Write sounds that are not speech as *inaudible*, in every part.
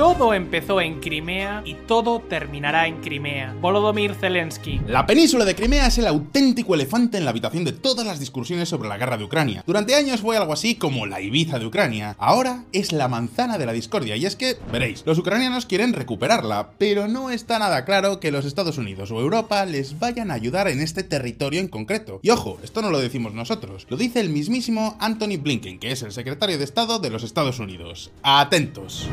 Todo empezó en Crimea y todo terminará en Crimea. Volodymyr Zelensky. La península de Crimea es el auténtico elefante en la habitación de todas las discusiones sobre la guerra de Ucrania. Durante años fue algo así como la Ibiza de Ucrania. Ahora es la manzana de la discordia y es que, veréis, los ucranianos quieren recuperarla, pero no está nada claro que los Estados Unidos o Europa les vayan a ayudar en este territorio en concreto. Y ojo, esto no lo decimos nosotros, lo dice el mismísimo Anthony Blinken, que es el secretario de Estado de los Estados Unidos. Atentos.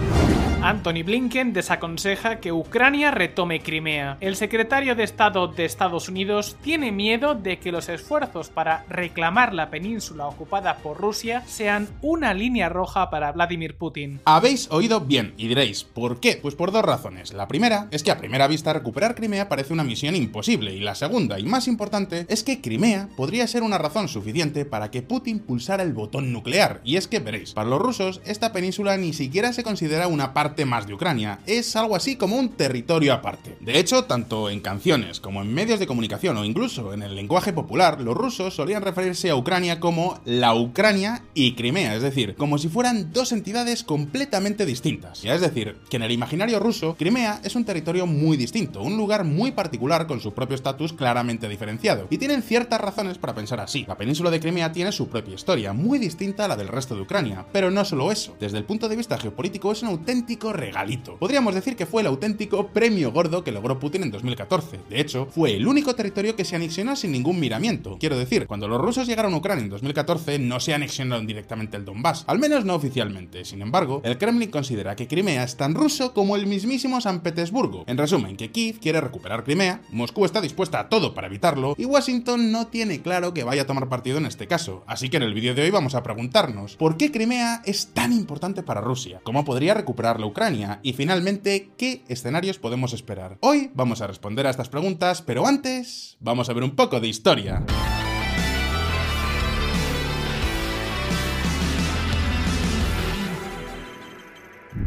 Anthony Blinken desaconseja que Ucrania retome Crimea. El secretario de Estado de Estados Unidos tiene miedo de que los esfuerzos para reclamar la península ocupada por Rusia sean una línea roja para Vladimir Putin. Habéis oído bien y diréis, ¿por qué? Pues por dos razones. La primera es que a primera vista recuperar Crimea parece una misión imposible y la segunda y más importante es que Crimea podría ser una razón suficiente para que Putin pulsara el botón nuclear. Y es que veréis, para los rusos esta península ni siquiera se considera una parte más de Ucrania, es algo así como un territorio aparte. De hecho, tanto en canciones como en medios de comunicación o incluso en el lenguaje popular, los rusos solían referirse a Ucrania como la Ucrania y Crimea, es decir, como si fueran dos entidades completamente distintas. Ya es decir, que en el imaginario ruso, Crimea es un territorio muy distinto, un lugar muy particular con su propio estatus claramente diferenciado. Y tienen ciertas razones para pensar así. La península de Crimea tiene su propia historia, muy distinta a la del resto de Ucrania, pero no solo eso. Desde el punto de vista geopolítico es un auténtico regalito. Podríamos decir que fue el auténtico premio gordo que logró Putin en 2014. De hecho, fue el único territorio que se anexionó sin ningún miramiento. Quiero decir, cuando los rusos llegaron a Ucrania en 2014 no se anexionaron directamente el Donbass, al menos no oficialmente. Sin embargo, el Kremlin considera que Crimea es tan ruso como el mismísimo San Petersburgo. En resumen, que Kiev quiere recuperar Crimea, Moscú está dispuesta a todo para evitarlo y Washington no tiene claro que vaya a tomar partido en este caso. Así que en el vídeo de hoy vamos a preguntarnos, ¿por qué Crimea es tan importante para Rusia? ¿Cómo podría recuperarlo Ucrania? Y finalmente, ¿qué escenarios podemos esperar? Hoy vamos a responder a estas preguntas, pero antes vamos a ver un poco de historia.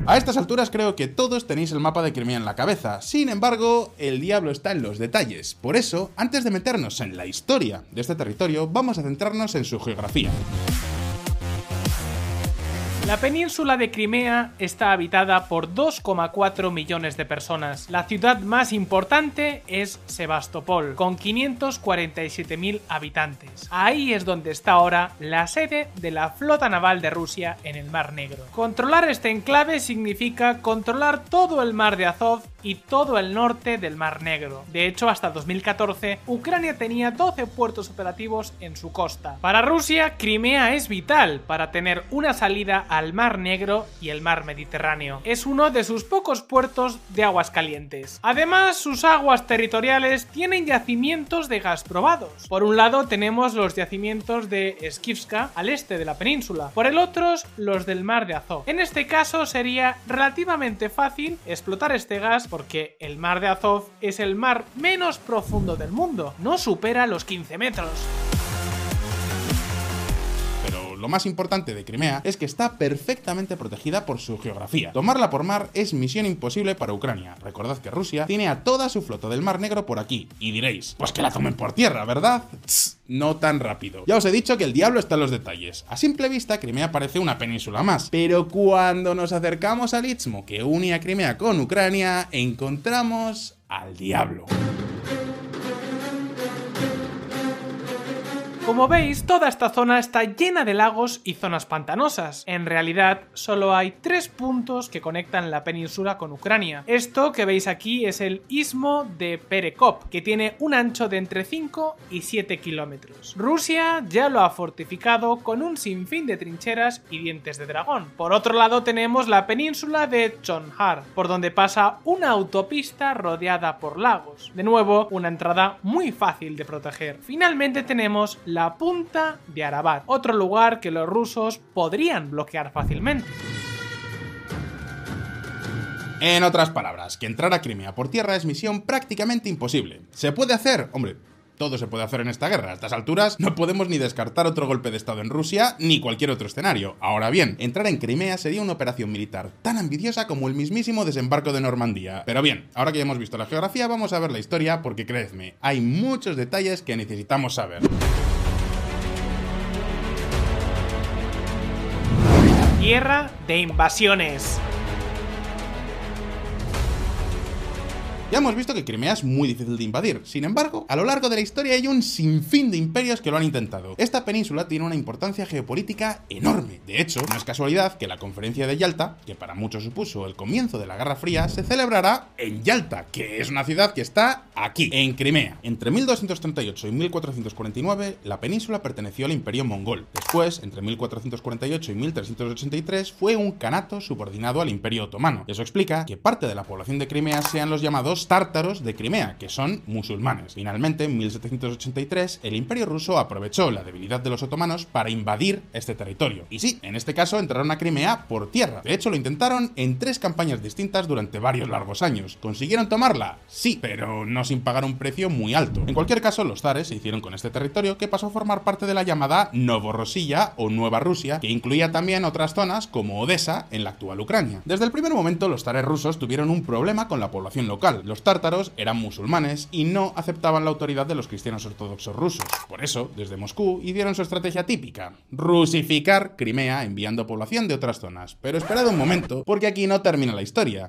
A estas alturas creo que todos tenéis el mapa de Crimea en la cabeza, sin embargo, el diablo está en los detalles. Por eso, antes de meternos en la historia de este territorio, vamos a centrarnos en su geografía. La península de Crimea está habitada por 2,4 millones de personas. La ciudad más importante es Sebastopol, con 547.000 habitantes. Ahí es donde está ahora la sede de la flota naval de Rusia en el Mar Negro. Controlar este enclave significa controlar todo el mar de Azov y todo el norte del Mar Negro. De hecho, hasta 2014, Ucrania tenía 12 puertos operativos en su costa. Para Rusia, Crimea es vital para tener una salida al Mar Negro y el Mar Mediterráneo. Es uno de sus pocos puertos de aguas calientes. Además, sus aguas territoriales tienen yacimientos de gas probados. Por un lado tenemos los yacimientos de Skivska al este de la península, por el otro los del Mar de Azov. En este caso sería relativamente fácil explotar este gas porque el Mar de Azov es el mar menos profundo del mundo, no supera los 15 metros lo más importante de Crimea es que está perfectamente protegida por su geografía. Tomarla por mar es misión imposible para Ucrania. Recordad que Rusia tiene a toda su flota del Mar Negro por aquí. Y diréis, pues que la tomen por tierra, ¿verdad? no tan rápido. Ya os he dicho que el diablo está en los detalles. A simple vista, Crimea parece una península más. Pero cuando nos acercamos al istmo que une a Crimea con Ucrania, encontramos al diablo. Como veis, toda esta zona está llena de lagos y zonas pantanosas. En realidad, solo hay tres puntos que conectan la península con Ucrania. Esto que veis aquí es el istmo de Perekop, que tiene un ancho de entre 5 y 7 kilómetros. Rusia ya lo ha fortificado con un sinfín de trincheras y dientes de dragón. Por otro lado tenemos la península de Chonhar, por donde pasa una autopista rodeada por lagos. De nuevo, una entrada muy fácil de proteger. Finalmente tenemos la la punta de Arabat, otro lugar que los rusos podrían bloquear fácilmente. En otras palabras, que entrar a Crimea por tierra es misión prácticamente imposible. ¿Se puede hacer? Hombre, todo se puede hacer en esta guerra. A estas alturas no podemos ni descartar otro golpe de Estado en Rusia ni cualquier otro escenario. Ahora bien, entrar en Crimea sería una operación militar tan ambiciosa como el mismísimo desembarco de Normandía. Pero bien, ahora que ya hemos visto la geografía, vamos a ver la historia porque creedme, hay muchos detalles que necesitamos saber. Guerra de invasiones. Ya hemos visto que Crimea es muy difícil de invadir, sin embargo, a lo largo de la historia hay un sinfín de imperios que lo han intentado. Esta península tiene una importancia geopolítica enorme. De hecho, no es casualidad que la conferencia de Yalta, que para muchos supuso el comienzo de la Guerra Fría, se celebrará en Yalta, que es una ciudad que está aquí, en Crimea. Entre 1238 y 1449, la península perteneció al Imperio Mongol. Después, entre 1448 y 1383, fue un canato subordinado al Imperio Otomano. Eso explica que parte de la población de Crimea sean los llamados tártaros de Crimea, que son musulmanes. Finalmente, en 1783, el Imperio ruso aprovechó la debilidad de los otomanos para invadir este territorio. Y sí, en este caso entraron a Crimea por tierra. De hecho, lo intentaron en tres campañas distintas durante varios largos años. ¿Consiguieron tomarla? Sí, pero no sin pagar un precio muy alto. En cualquier caso, los zares se hicieron con este territorio que pasó a formar parte de la llamada Novorossiya o Nueva Rusia, que incluía también otras zonas como Odessa en la actual Ucrania. Desde el primer momento, los zares rusos tuvieron un problema con la población local. Los tártaros eran musulmanes y no aceptaban la autoridad de los cristianos ortodoxos rusos. Por eso, desde Moscú, hicieron su estrategia típica, rusificar Crimea enviando población de otras zonas. Pero esperad un momento, porque aquí no termina la historia.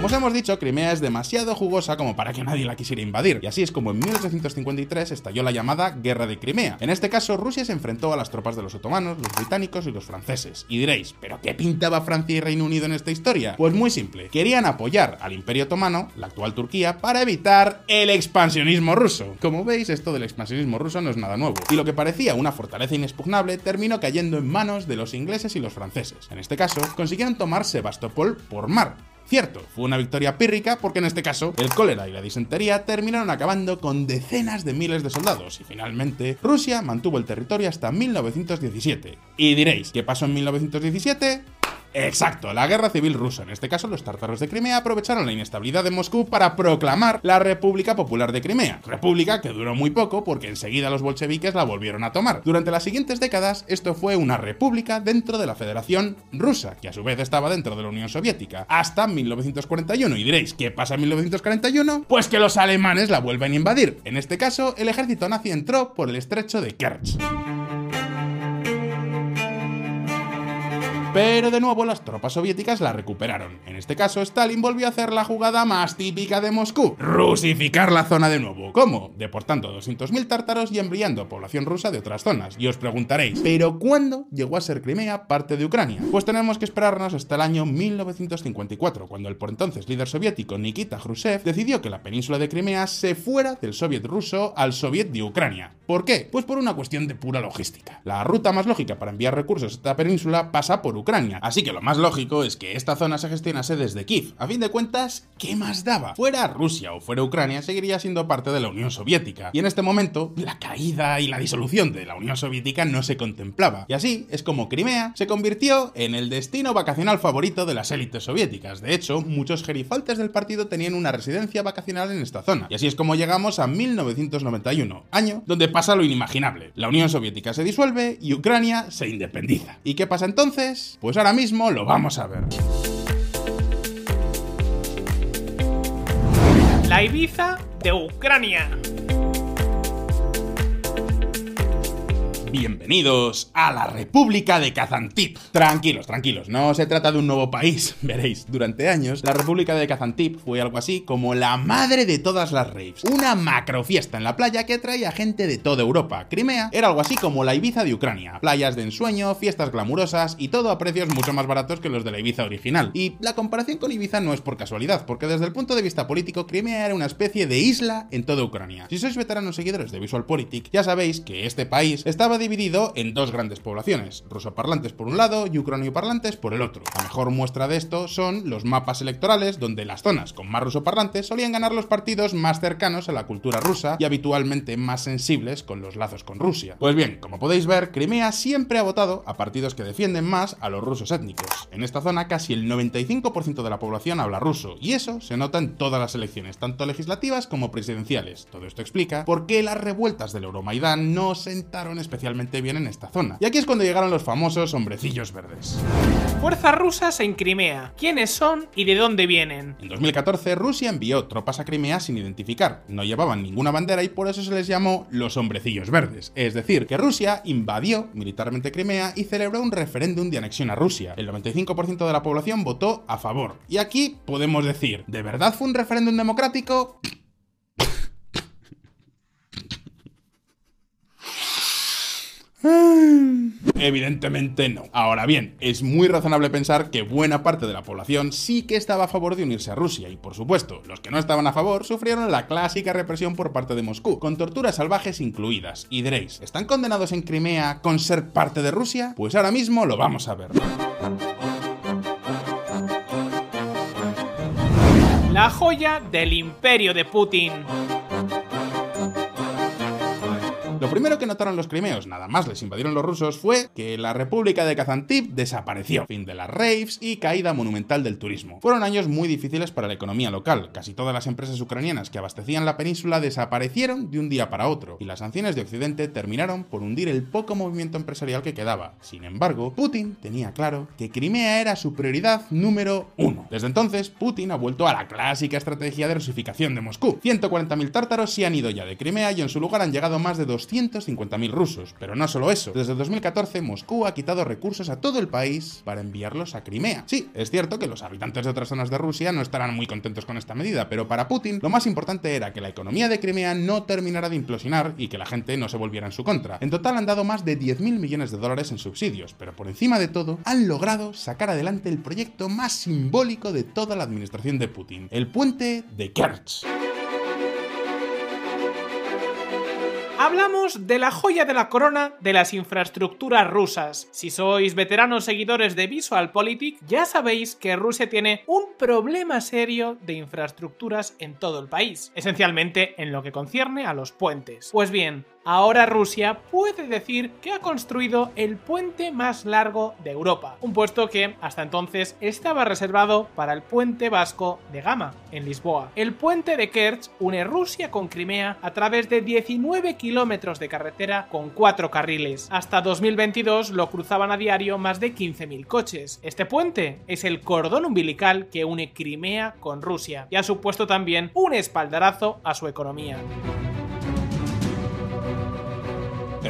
Como os hemos dicho, Crimea es demasiado jugosa como para que nadie la quisiera invadir, y así es como en 1853 estalló la llamada Guerra de Crimea. En este caso, Rusia se enfrentó a las tropas de los otomanos, los británicos y los franceses. Y diréis, ¿pero qué pintaba Francia y Reino Unido en esta historia? Pues muy simple, querían apoyar al Imperio Otomano, la actual Turquía, para evitar el expansionismo ruso. Como veis, esto del expansionismo ruso no es nada nuevo, y lo que parecía una fortaleza inexpugnable terminó cayendo en manos de los ingleses y los franceses. En este caso, consiguieron tomar Sebastopol por mar, Cierto, fue una victoria pírrica porque en este caso el cólera y la disentería terminaron acabando con decenas de miles de soldados y finalmente Rusia mantuvo el territorio hasta 1917. Y diréis, ¿qué pasó en 1917? Exacto, la guerra civil rusa. En este caso, los tártaros de Crimea aprovecharon la inestabilidad de Moscú para proclamar la República Popular de Crimea. República que duró muy poco porque enseguida los bolcheviques la volvieron a tomar. Durante las siguientes décadas, esto fue una república dentro de la Federación Rusa, que a su vez estaba dentro de la Unión Soviética, hasta 1941. Y diréis, ¿qué pasa en 1941? Pues que los alemanes la vuelven a invadir. En este caso, el ejército nazi entró por el estrecho de Kerch. Pero de nuevo las tropas soviéticas la recuperaron. En este caso, Stalin volvió a hacer la jugada más típica de Moscú, rusificar la zona de nuevo. ¿Cómo? Deportando a 200.000 tártaros y enviando población rusa de otras zonas. Y os preguntaréis, ¿pero cuándo llegó a ser Crimea parte de Ucrania? Pues tenemos que esperarnos hasta el año 1954, cuando el por entonces líder soviético Nikita Khrushchev decidió que la península de Crimea se fuera del soviet ruso al soviet de Ucrania. ¿Por qué? Pues por una cuestión de pura logística. La ruta más lógica para enviar recursos a esta península pasa por Ucrania. Así que lo más lógico es que esta zona se gestionase desde Kiev. A fin de cuentas, ¿qué más daba? Fuera Rusia o fuera Ucrania, seguiría siendo parte de la Unión Soviética. Y en este momento, la caída y la disolución de la Unión Soviética no se contemplaba. Y así es como Crimea se convirtió en el destino vacacional favorito de las élites soviéticas. De hecho, muchos gerifaltes del partido tenían una residencia vacacional en esta zona. Y así es como llegamos a 1991, año donde pasa lo inimaginable. La Unión Soviética se disuelve y Ucrania se independiza. ¿Y qué pasa entonces? Pues ahora mismo lo vamos a ver. La Ibiza de Ucrania. Bienvenidos a la República de Kazantip. Tranquilos, tranquilos, no se trata de un nuevo país. *laughs* Veréis, durante años, la República de Kazantip fue algo así como la madre de todas las raves. Una macro fiesta en la playa que atraía gente de toda Europa. Crimea era algo así como la Ibiza de Ucrania. Playas de ensueño, fiestas glamurosas y todo a precios mucho más baratos que los de la Ibiza original. Y la comparación con Ibiza no es por casualidad, porque desde el punto de vista político, Crimea era una especie de isla en toda Ucrania. Si sois veteranos seguidores de VisualPolitik, ya sabéis que este país estaba dividido en dos grandes poblaciones, rusoparlantes por un lado y ucranioparlantes por el otro. La mejor muestra de esto son los mapas electorales donde las zonas con más rusoparlantes solían ganar los partidos más cercanos a la cultura rusa y habitualmente más sensibles con los lazos con Rusia. Pues bien, como podéis ver, Crimea siempre ha votado a partidos que defienden más a los rusos étnicos. En esta zona casi el 95% de la población habla ruso y eso se nota en todas las elecciones, tanto legislativas como presidenciales. Todo esto explica por qué las revueltas del Euromaidán no sentaron especialmente especialmente bien en esta zona. Y aquí es cuando llegaron los famosos hombrecillos verdes. Fuerzas rusas en Crimea. ¿Quiénes son y de dónde vienen? En 2014 Rusia envió tropas a Crimea sin identificar. No llevaban ninguna bandera y por eso se les llamó los hombrecillos verdes. Es decir, que Rusia invadió militarmente Crimea y celebró un referéndum de anexión a Rusia. El 95% de la población votó a favor. Y aquí podemos decir, ¿de verdad fue un referéndum democrático? *sighs* Evidentemente no. Ahora bien, es muy razonable pensar que buena parte de la población sí que estaba a favor de unirse a Rusia y por supuesto, los que no estaban a favor sufrieron la clásica represión por parte de Moscú, con torturas salvajes incluidas. Y diréis, ¿están condenados en Crimea con ser parte de Rusia? Pues ahora mismo lo vamos a ver. La joya del imperio de Putin. Lo primero que notaron los crimeos, nada más les invadieron los rusos, fue que la República de Kazantip desapareció. Fin de las raves y caída monumental del turismo. Fueron años muy difíciles para la economía local. Casi todas las empresas ucranianas que abastecían la península desaparecieron de un día para otro, y las sanciones de Occidente terminaron por hundir el poco movimiento empresarial que quedaba. Sin embargo, Putin tenía claro que Crimea era su prioridad número uno. Desde entonces, Putin ha vuelto a la clásica estrategia de rusificación de Moscú. 140.000 tártaros se han ido ya de Crimea y en su lugar han llegado más de 200 150.000 rusos. Pero no solo eso, desde 2014 Moscú ha quitado recursos a todo el país para enviarlos a Crimea. Sí, es cierto que los habitantes de otras zonas de Rusia no estarán muy contentos con esta medida, pero para Putin lo más importante era que la economía de Crimea no terminara de implosionar y que la gente no se volviera en su contra. En total han dado más de 10.000 millones de dólares en subsidios, pero por encima de todo han logrado sacar adelante el proyecto más simbólico de toda la administración de Putin, el puente de Kerch. Hablamos de la joya de la corona de las infraestructuras rusas. Si sois veteranos seguidores de VisualPolitik, ya sabéis que Rusia tiene un problema serio de infraestructuras en todo el país, esencialmente en lo que concierne a los puentes. Pues bien, Ahora Rusia puede decir que ha construido el puente más largo de Europa, un puesto que hasta entonces estaba reservado para el puente vasco de Gama, en Lisboa. El puente de Kerch une Rusia con Crimea a través de 19 kilómetros de carretera con 4 carriles. Hasta 2022 lo cruzaban a diario más de 15.000 coches. Este puente es el cordón umbilical que une Crimea con Rusia y ha supuesto también un espaldarazo a su economía.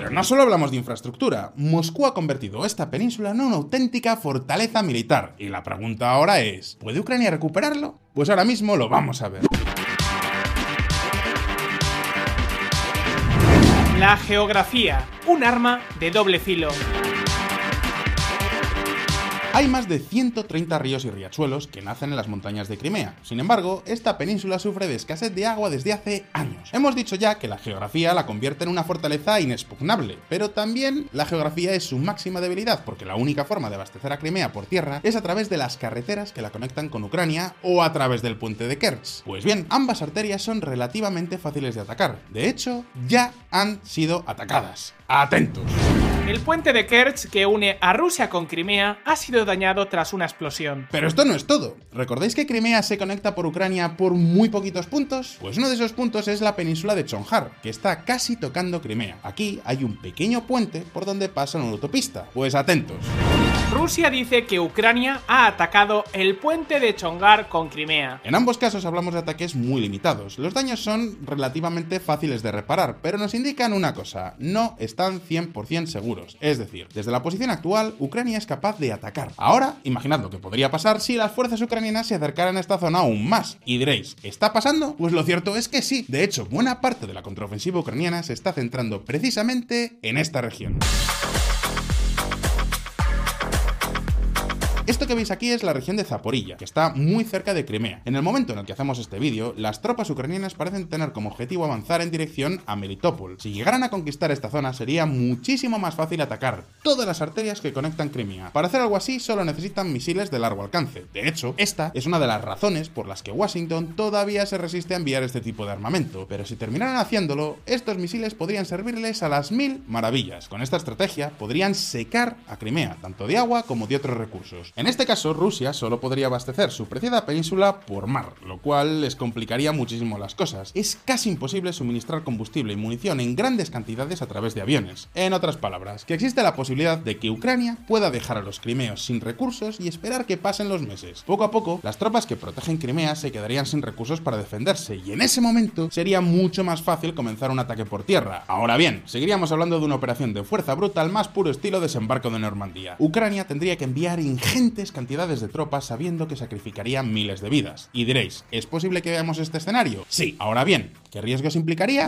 Pero no solo hablamos de infraestructura, Moscú ha convertido esta península en una auténtica fortaleza militar. Y la pregunta ahora es, ¿puede Ucrania recuperarlo? Pues ahora mismo lo vamos a ver. La geografía, un arma de doble filo. Hay más de 130 ríos y riachuelos que nacen en las montañas de Crimea. Sin embargo, esta península sufre de escasez de agua desde hace años. Hemos dicho ya que la geografía la convierte en una fortaleza inexpugnable, pero también la geografía es su máxima debilidad, porque la única forma de abastecer a Crimea por tierra es a través de las carreteras que la conectan con Ucrania o a través del puente de Kerch. Pues bien, ambas arterias son relativamente fáciles de atacar. De hecho, ya han sido atacadas. ¡Atentos! El puente de Kerch que une a Rusia con Crimea ha sido dañado tras una explosión. Pero esto no es todo. ¿Recordáis que Crimea se conecta por Ucrania por muy poquitos puntos? Pues uno de esos puntos es la península de Chonjar, que está casi tocando Crimea. Aquí hay un pequeño puente por donde pasa una autopista. Pues atentos. Rusia dice que Ucrania ha atacado el puente de Chongar con Crimea. En ambos casos hablamos de ataques muy limitados. Los daños son relativamente fáciles de reparar, pero nos indican una cosa, no están 100% seguros. Es decir, desde la posición actual, Ucrania es capaz de atacar. Ahora, imaginad lo que podría pasar si las fuerzas ucranianas se acercaran a esta zona aún más. Y diréis, ¿está pasando? Pues lo cierto es que sí. De hecho, buena parte de la contraofensiva ucraniana se está centrando precisamente en esta región. Esto que veis aquí es la región de Zaporilla, que está muy cerca de Crimea. En el momento en el que hacemos este vídeo, las tropas ucranianas parecen tener como objetivo avanzar en dirección a Melitopol. Si llegaran a conquistar esta zona, sería muchísimo más fácil atacar todas las arterias que conectan Crimea. Para hacer algo así, solo necesitan misiles de largo alcance. De hecho, esta es una de las razones por las que Washington todavía se resiste a enviar este tipo de armamento. Pero si terminaran haciéndolo, estos misiles podrían servirles a las mil maravillas. Con esta estrategia, podrían secar a Crimea, tanto de agua como de otros recursos. En este caso, Rusia solo podría abastecer su preciada península por mar, lo cual les complicaría muchísimo las cosas. Es casi imposible suministrar combustible y munición en grandes cantidades a través de aviones. En otras palabras, que existe la posibilidad de que Ucrania pueda dejar a los crimeos sin recursos y esperar que pasen los meses. Poco a poco, las tropas que protegen Crimea se quedarían sin recursos para defenderse y en ese momento sería mucho más fácil comenzar un ataque por tierra. Ahora bien, seguiríamos hablando de una operación de fuerza bruta al más puro estilo desembarco de Normandía. Ucrania tendría que enviar ingentes cantidades de tropas sabiendo que sacrificarían miles de vidas. Y diréis, ¿es posible que veamos este escenario? Sí. Ahora bien, ¿qué riesgos implicaría?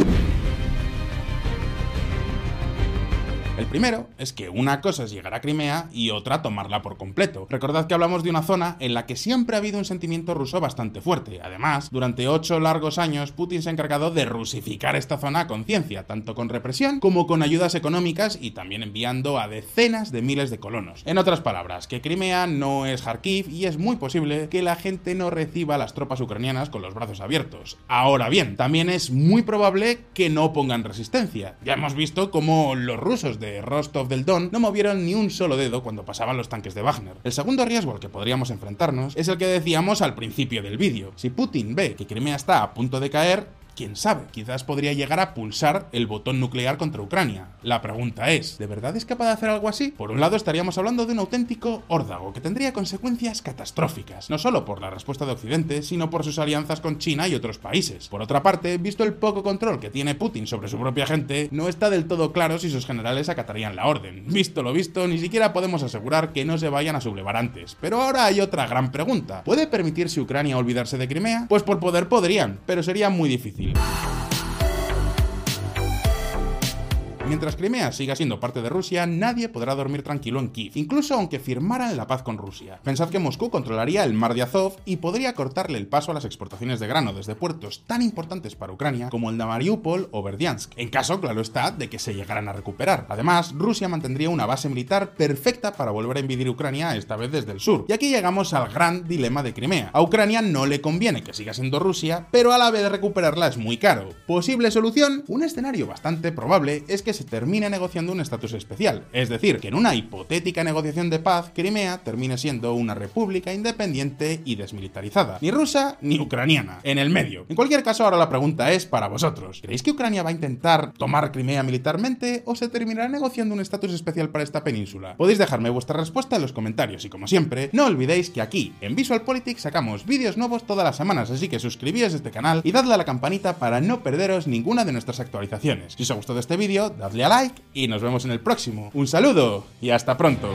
El primero es que una cosa es llegar a Crimea y otra tomarla por completo. Recordad que hablamos de una zona en la que siempre ha habido un sentimiento ruso bastante fuerte. Además, durante ocho largos años, Putin se ha encargado de rusificar esta zona a conciencia, tanto con represión como con ayudas económicas y también enviando a decenas de miles de colonos. En otras palabras, que Crimea no es Kharkiv y es muy posible que la gente no reciba a las tropas ucranianas con los brazos abiertos. Ahora bien, también es muy probable que no pongan resistencia. Ya hemos visto cómo los rusos de Rostov del Don no movieron ni un solo dedo cuando pasaban los tanques de Wagner. El segundo riesgo al que podríamos enfrentarnos es el que decíamos al principio del vídeo. Si Putin ve que Crimea está a punto de caer, quién sabe, quizás podría llegar a pulsar el botón nuclear contra Ucrania. La pregunta es, ¿de verdad es capaz de hacer algo así? Por un lado estaríamos hablando de un auténtico órdago que tendría consecuencias catastróficas, no solo por la respuesta de Occidente, sino por sus alianzas con China y otros países. Por otra parte, visto el poco control que tiene Putin sobre su propia gente, no está del todo claro si sus generales acatarían la orden. Visto lo visto, ni siquiera podemos asegurar que no se vayan a sublevar antes. Pero ahora hay otra gran pregunta. ¿Puede permitirse Ucrania olvidarse de Crimea? Pues por poder podrían, pero sería muy difícil. Steel. Mientras Crimea siga siendo parte de Rusia, nadie podrá dormir tranquilo en Kiev, incluso aunque firmaran la paz con Rusia. Pensad que Moscú controlaría el mar de Azov y podría cortarle el paso a las exportaciones de grano desde puertos tan importantes para Ucrania como el de Mariupol o Verdiansk, en caso, claro está, de que se llegaran a recuperar. Además, Rusia mantendría una base militar perfecta para volver a invadir Ucrania, esta vez desde el sur. Y aquí llegamos al gran dilema de Crimea. A Ucrania no le conviene que siga siendo Rusia, pero a la vez recuperarla es muy caro. ¿Posible solución? Un escenario bastante probable es que se termine negociando un estatus especial, es decir, que en una hipotética negociación de paz, Crimea termine siendo una república independiente y desmilitarizada, ni rusa ni ucraniana, en el medio. En cualquier caso, ahora la pregunta es para vosotros, ¿creéis que Ucrania va a intentar tomar Crimea militarmente o se terminará negociando un estatus especial para esta península? Podéis dejarme vuestra respuesta en los comentarios y como siempre, no olvidéis que aquí, en Visual Politics, sacamos vídeos nuevos todas las semanas, así que suscribíos a este canal y dadle a la campanita para no perderos ninguna de nuestras actualizaciones. Si os ha gustado este vídeo, dadle a like y nos vemos en el próximo. Un saludo y hasta pronto.